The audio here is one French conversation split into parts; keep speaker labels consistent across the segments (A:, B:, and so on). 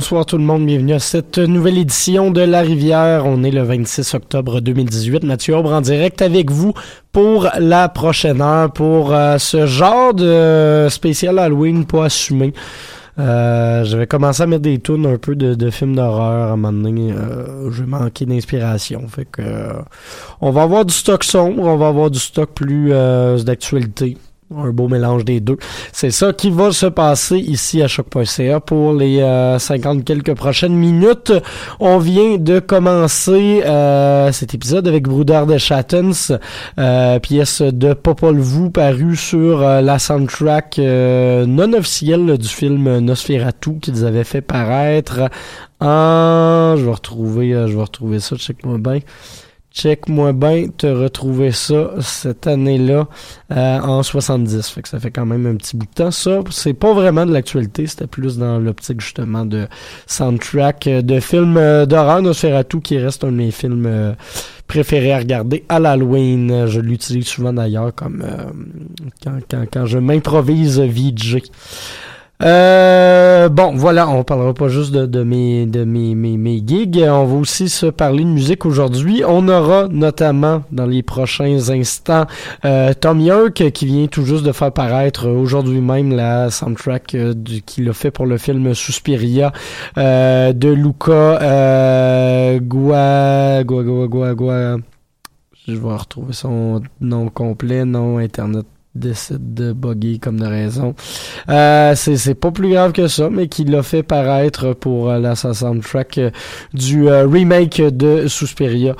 A: Bonsoir tout le monde, bienvenue à cette nouvelle édition de La Rivière. On est le 26 octobre 2018. Mathieu Aubre en direct avec vous pour la prochaine heure, pour euh, ce genre de spécial Halloween pas assumé. Euh, je vais commencer à mettre des tunes un peu de, films d'horreur à un moment donné. Euh, je vais manquer d'inspiration. Fait que euh, on va avoir du stock sombre, on va avoir du stock plus d'actualité un beau mélange des deux. C'est ça qui va se passer ici à choc.ca pour les 50 quelques prochaines minutes. On vient de commencer euh, cet épisode avec Bruder de Chattens, euh, pièce de Popol Vuh parue sur euh, la soundtrack non officielle du film Nosferatu qu'ils avaient fait paraître en... Je vais retrouver, je vais retrouver ça, check-moi bien. Check-moi bien te retrouver ça cette année-là euh, en 70. Fait que ça fait quand même un petit bout de temps. Ça, c'est pas vraiment de l'actualité. C'était plus dans l'optique justement de soundtrack euh, de films euh, d'horreur. Nosferatu qui reste un de mes films euh, préférés à regarder à l'Halloween. Je l'utilise souvent d'ailleurs comme quand, quand, quand je m'improvise VJ. Euh, bon, voilà, on parlera pas juste de, de, mes, de mes, mes, mes, gigs, on va aussi se parler de musique aujourd'hui. On aura notamment dans les prochains instants euh, Tom York qui vient tout juste de faire paraître aujourd'hui même la soundtrack euh, qu'il a fait pour le film Suspiria euh, de Luca euh, Gua, Gua, Gua, Gua, Gua. Je vais retrouver son nom complet, nom internet décide de bugger comme de raison. Euh, c'est pas plus grave que ça, mais qu'il l'a fait paraître pour euh, la soundtrack euh, du euh, remake de Suspiria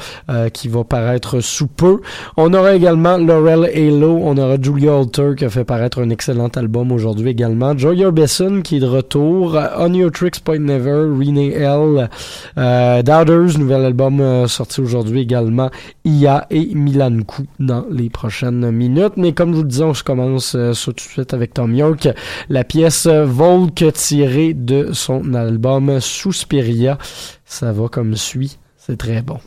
A: qui va paraître sous peu. On aura également Laurel Halo, on aura Julia Alter qui a fait paraître un excellent album aujourd'hui également. Joy Orbison qui est de retour. On Your Tricks Point Never, Renee L. Doubters, nouvel album sorti aujourd'hui également. Ia et Milan Kou dans les prochaines minutes. Mais comme je vous le je commence euh, tout de suite avec Tom York. La pièce Volk tirée de son album Suspiria. Ça va comme suit. C'est très bon.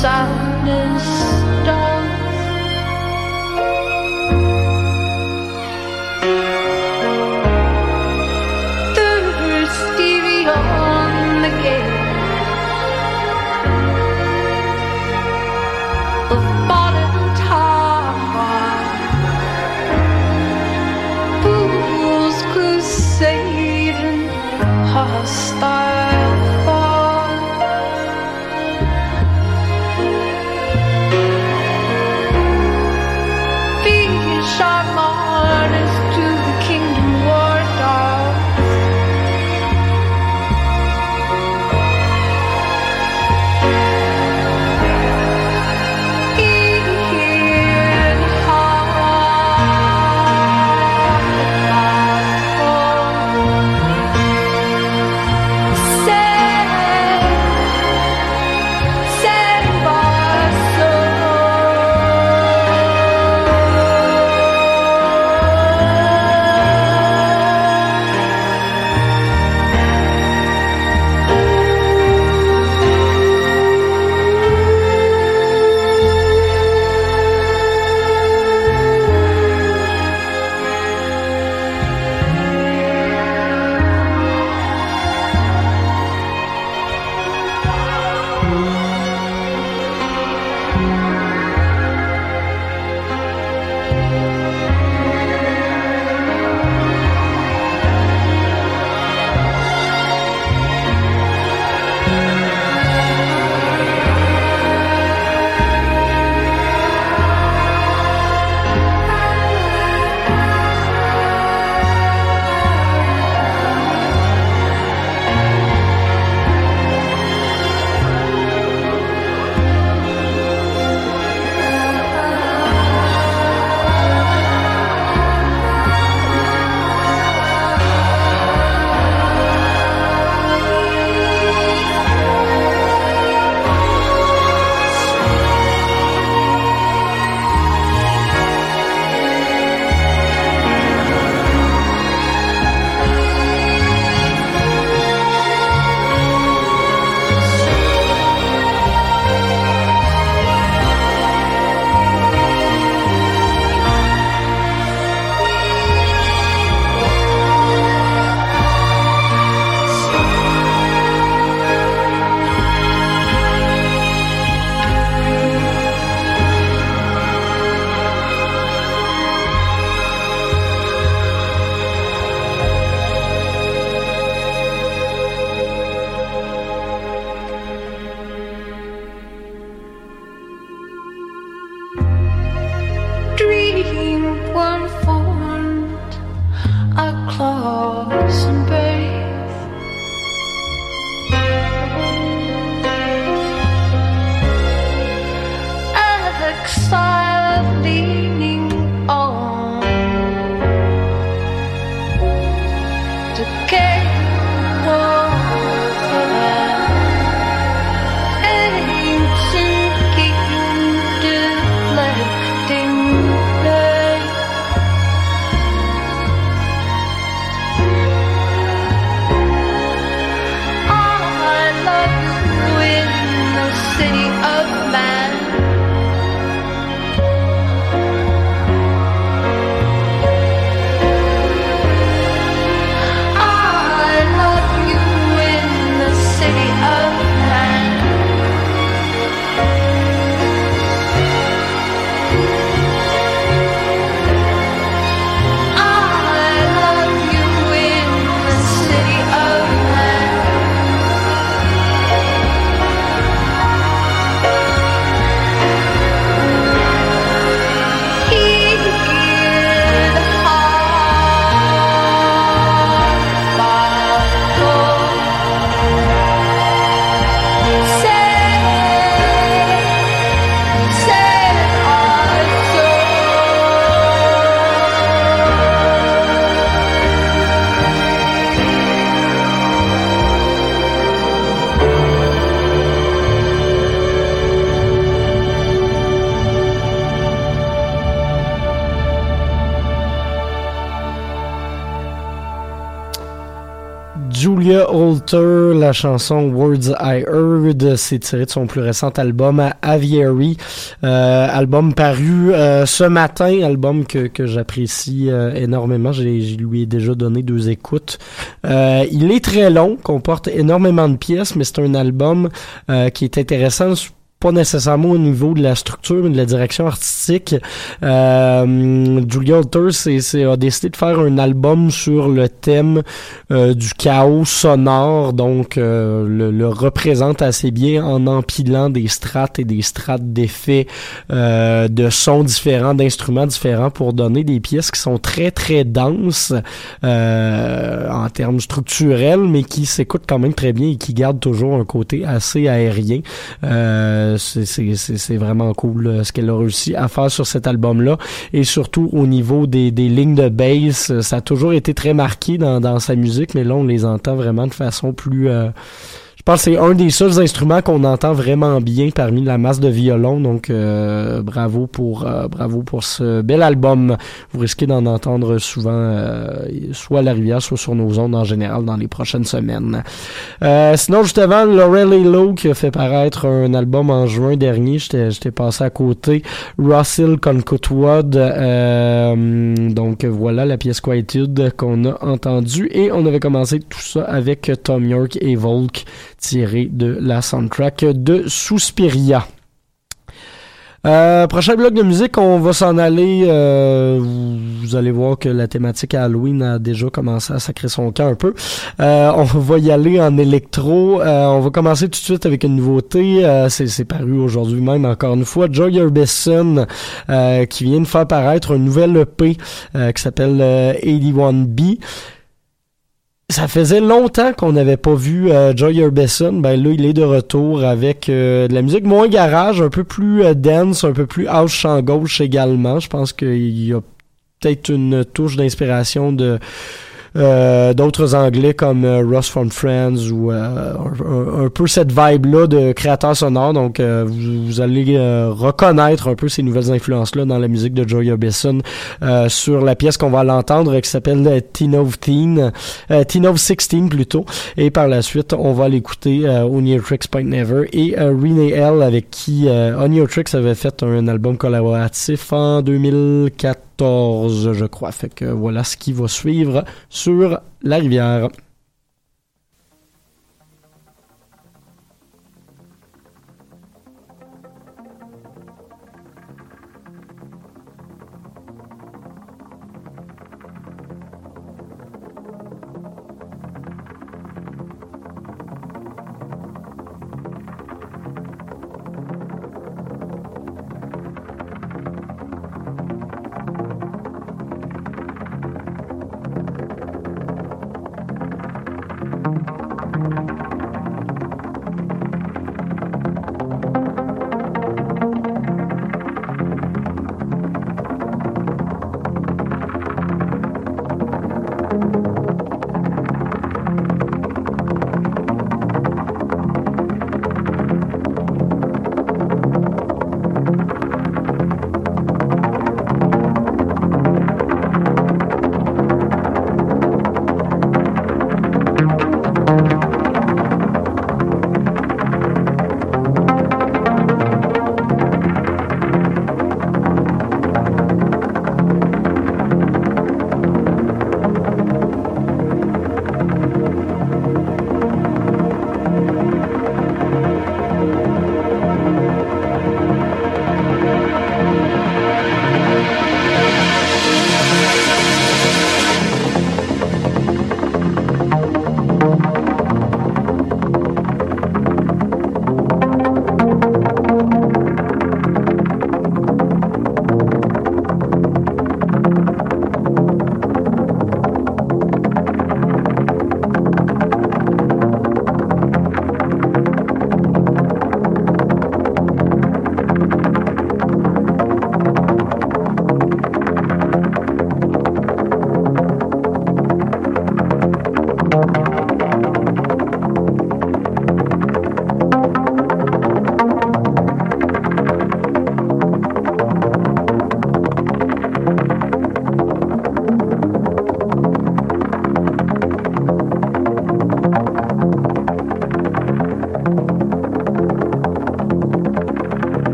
B: sadness.
A: La chanson Words I Heard, c'est tiré de son plus récent album Aviary, euh, album paru euh, ce matin, album que, que j'apprécie euh, énormément. Je lui ai déjà donné deux écoutes. Il est très long, comporte énormément de pièces, mais c'est un album qui est intéressant pas nécessairement au niveau de la structure, mais de la direction artistique. Euh, Julia c'est, a décidé de faire un album sur le thème euh, du chaos sonore, donc euh, le, le, représente assez bien en empilant des strates et des strates d'effets euh, de sons différents, d'instruments différents pour donner des pièces qui sont très très denses euh, en termes structurels, mais qui s'écoutent quand même très bien et qui gardent toujours un côté assez aérien. Euh, c'est vraiment cool euh, ce qu'elle a réussi à faire sur cet album-là. Et surtout au niveau des, des lignes de bass, euh, ça a toujours été très marqué dans, sa musique, mais là on les entend vraiment de façon plus... Euh, je pense que c'est un des seuls instruments qu'on entend vraiment bien parmi la masse de violons. Donc euh, bravo pour euh, bravo pour ce bel album. Vous risquez d'en entendre souvent, euh, soit à la rivière, soit sur nos ondes en général dans les prochaines semaines. sinon, juste avant, Laurel Lowe qui a fait paraître un album en juin dernier. J'étais passé à côté. Russell Concutwood. donc voilà la pièce Quietude qu'on a entendue. Et on avait commencé tout ça avec Tom York et Volk tiré de la soundtrack de Suspiria. Euh, prochain bloc de musique, on va s'en aller. Euh, vous, allez voir que la thématique Halloween a déjà commencé à sacrer son camp un peu. Euh, on va y aller en électro. Euh, on va commencer tout de suite avec une nouveauté. Euh, c'est paru aujourd'hui même, encore une fois. Joy Orbison qui vient de faire paraître un nouvel EP qui s'appelle 81B ça faisait longtemps qu'on n'avait pas vu euh, Joy Orbison. Ben là, il est de retour avec euh, de la musique moins garage, un peu plus euh, dense, un peu plus house champ gauche également. Je pense qu'il y a peut-être une touche d'inspiration de euh, d'autres anglais comme euh, Ross from Friends ou euh, un, peu cette vibe-là de créateur sonore. Donc, vous, allez reconnaître un peu ces nouvelles influences-là dans la musique de Joy Orbison sur la pièce qu'on va l'entendre qui s'appelle Teen of Teen, Teen of 16 plutôt. Et par la suite, on va l'écouter euh, Tricks Point Never et Renee L avec qui euh, Tricks avait fait un album collaboratif en 2004 je crois. Fait que voilà ce qui va suivre sur la rivière.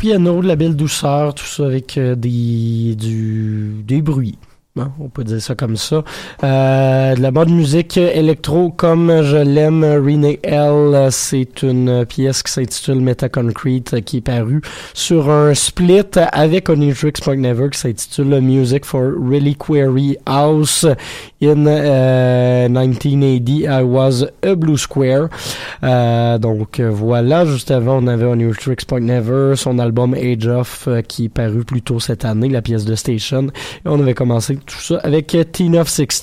A: Piano, de la belle douceur, tout ça avec euh, des, du, des bruits. Hein, on peut dire ça comme ça. Euh, de la bonne musique électro comme je l'aime, Renee L. C'est une pièce qui s'intitule Metaconcrete qui est parue sur un split avec Onitrix Never qui s'intitule Music for Reliquary House in euh, 1980. I was a Blue Square. Euh, donc voilà, juste avant on avait Onitrix Point Never, son album Age of euh, qui est paru plus tôt cette année, la pièce de Station. Et on avait commencé tout ça avec Teen of 16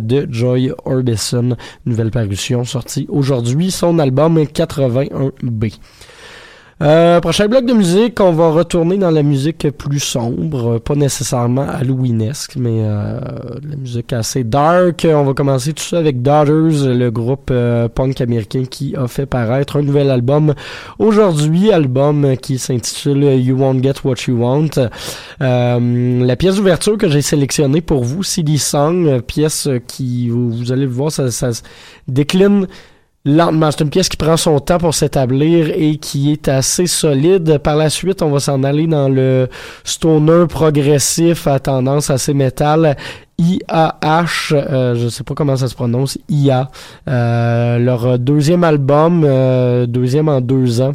A: de Joy Orbison, nouvelle parution sortie aujourd'hui, son album 81B. Euh, prochain bloc de musique, on va retourner dans la musique plus sombre, pas nécessairement halloweenesque, mais euh, la musique assez dark. On va commencer tout ça avec Daughters, le groupe euh, punk américain qui a fait paraître un nouvel album aujourd'hui, album qui s'intitule You Won't Get What You Want. Euh, la pièce d'ouverture que j'ai sélectionnée pour vous, Silly Song, pièce qui, vous, vous allez le voir, ça, ça décline lentement. C'est une pièce qui prend son temps pour s'établir et qui est assez solide. Par la suite, on va s'en aller dans le stoner progressif à tendance assez métal. IAH, euh, je sais pas comment ça se prononce, IA. Euh, leur deuxième album, euh, deuxième en deux ans.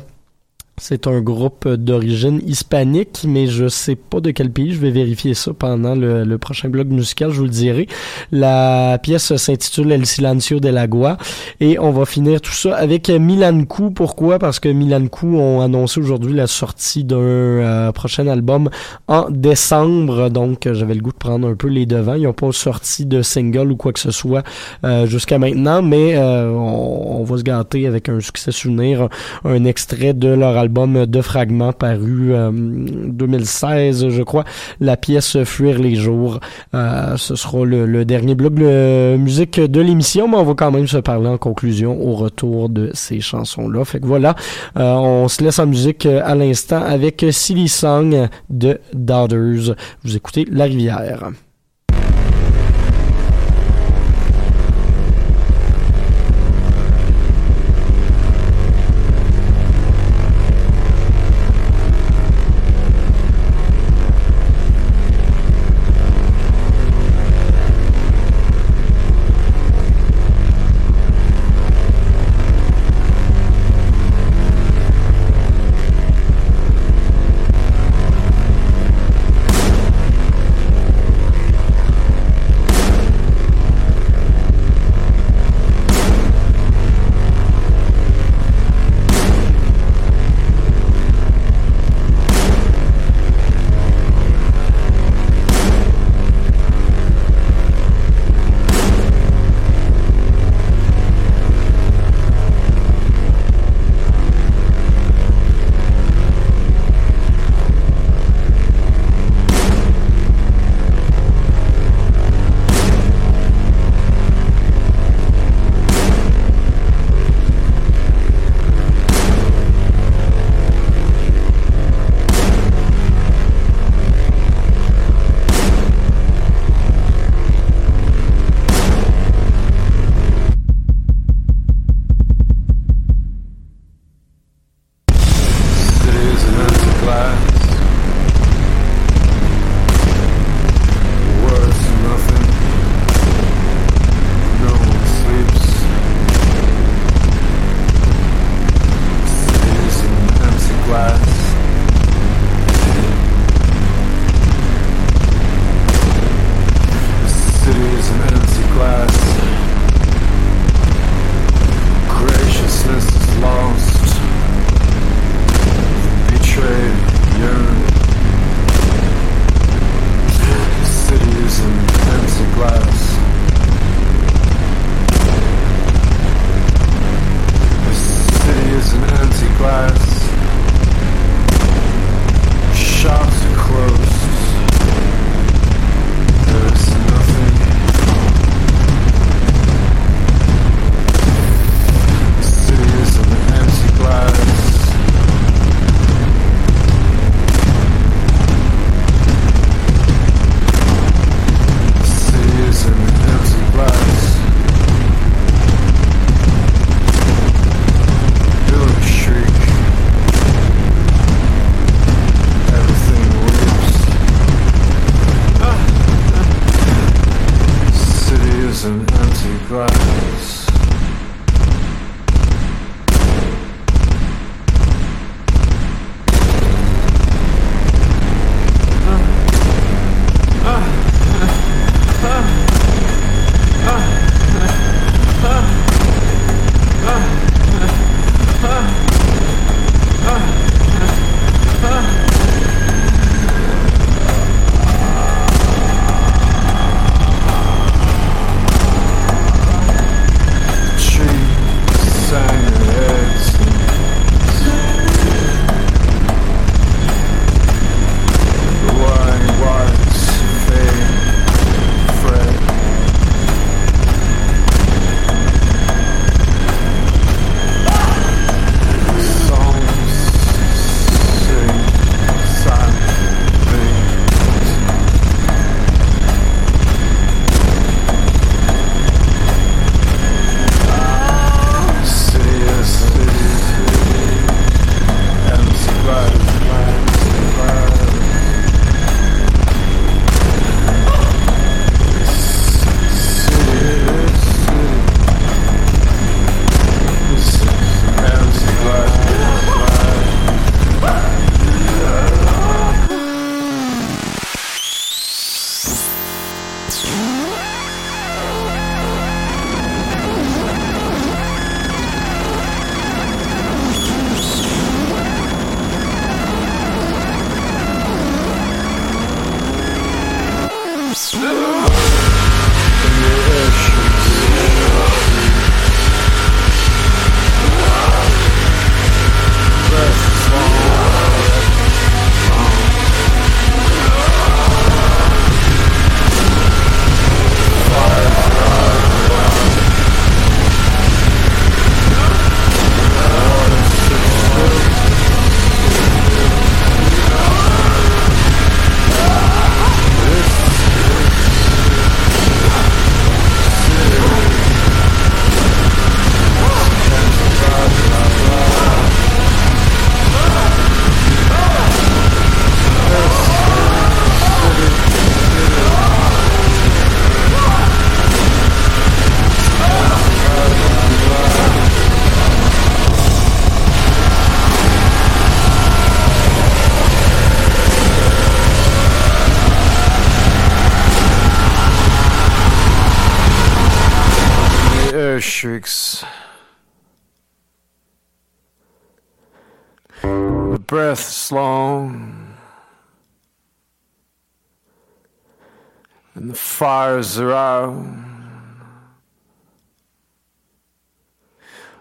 A: C'est un groupe d'origine hispanique, mais je sais pas de quel pays. Je vais vérifier ça pendant le, le prochain blog musical, je vous le dirai. La pièce s'intitule El Silencio de l'Agua et on va finir tout ça avec Milan Coup. Pourquoi? Parce que Milan Coup ont annoncé aujourd'hui la sortie d'un euh, prochain album en décembre. Donc, j'avais le goût de prendre un peu les devants. Ils n'ont pas sorti de single ou quoi que ce soit euh, jusqu'à maintenant, mais euh, on, on, va se gâter avec un succès souvenir, un extrait de leur album album de fragments paru euh, 2016, je crois, la pièce Fuir les jours. Euh, ce sera le, le, dernier bloc de musique de l'émission, mais on va quand même se parler en conclusion au retour de ces chansons-là. Fait que voilà, euh, on se laisse en musique à l'instant avec Silly Song de Daughters. Vous écoutez La Rivière.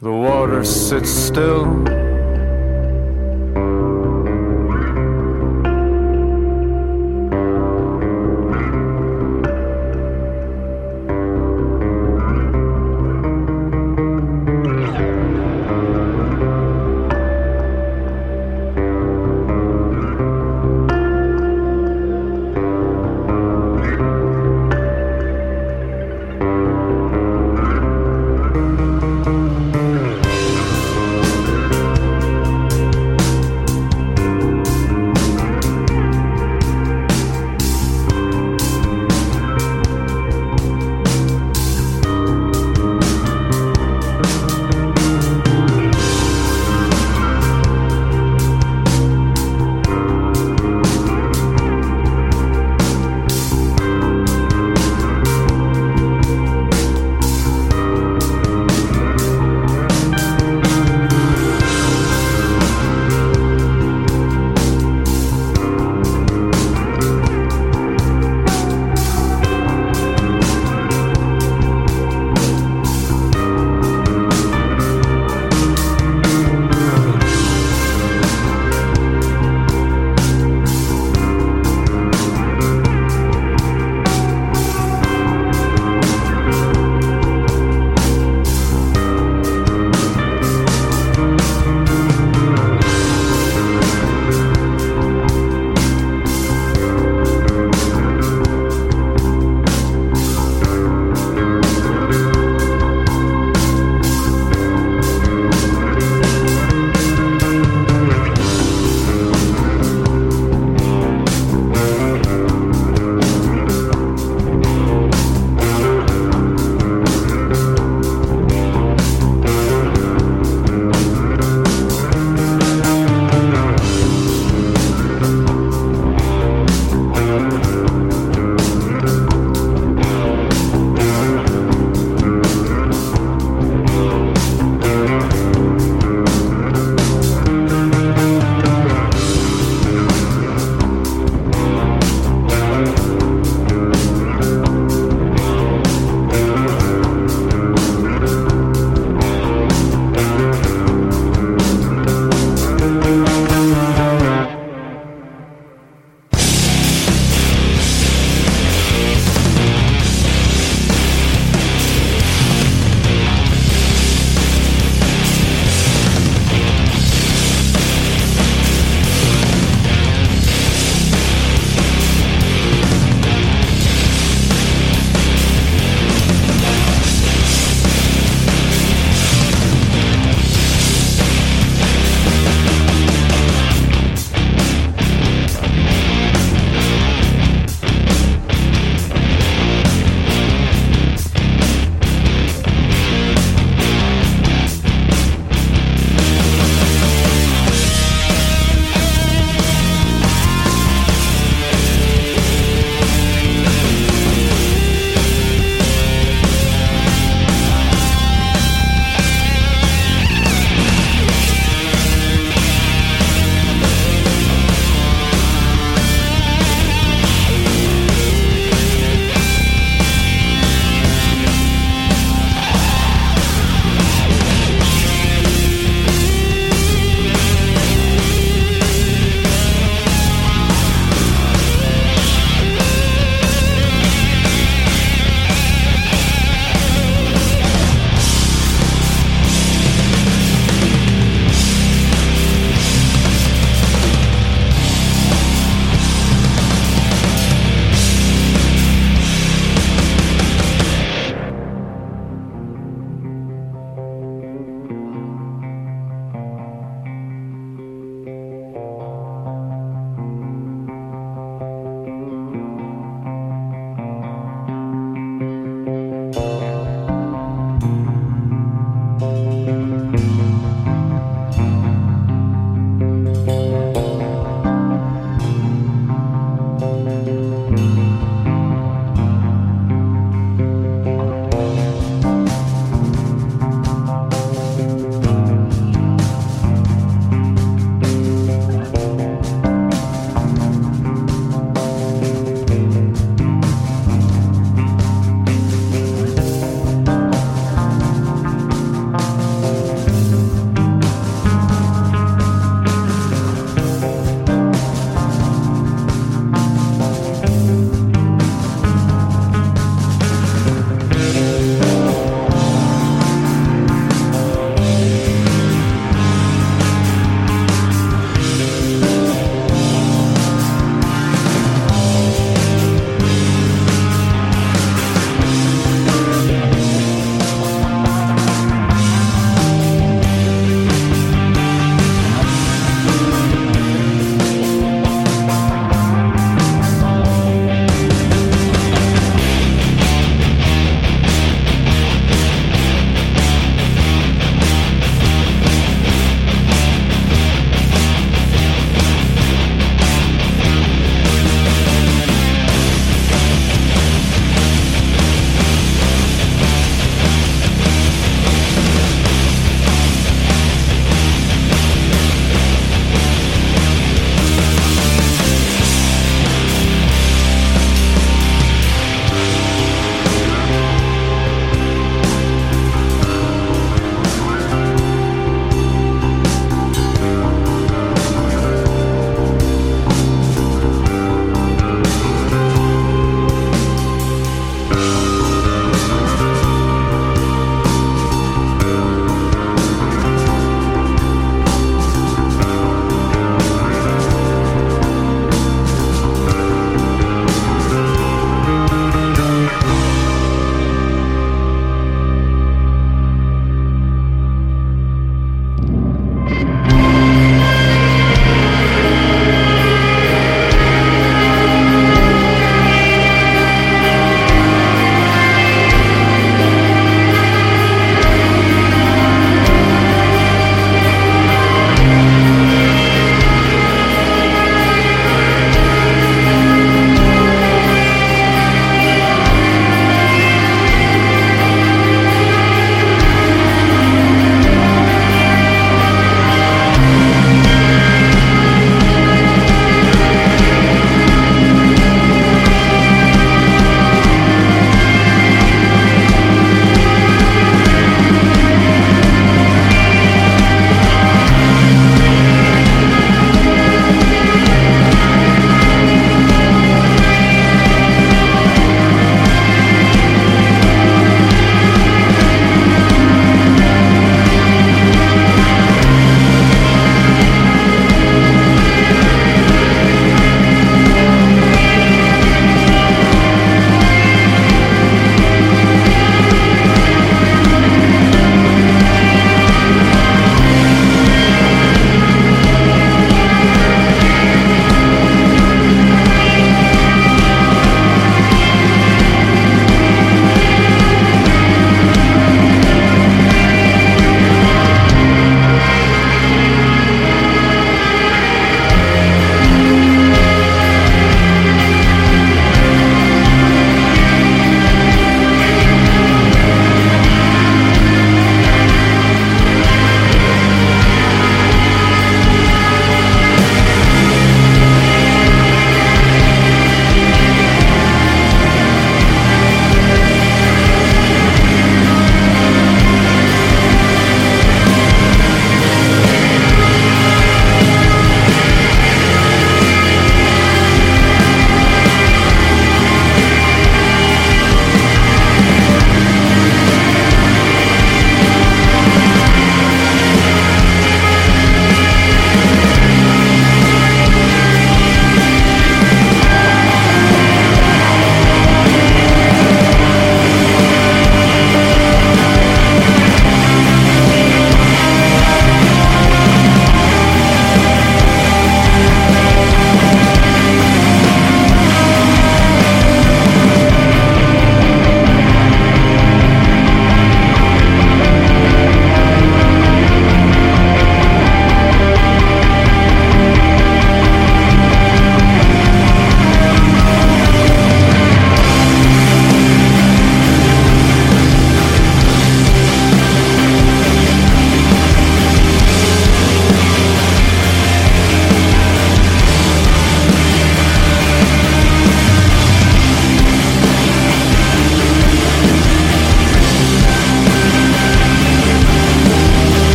C: The water sits still.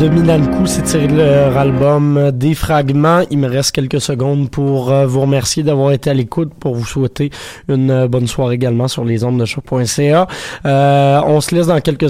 A: Jours de Minankou, c'est tiré de leur album Des Fragments. Il me reste quelques secondes pour euh, vous remercier d'avoir été à l'écoute, pour vous souhaiter une euh, bonne soirée également sur les ondes de choc.ca. Euh, on se laisse dans quelques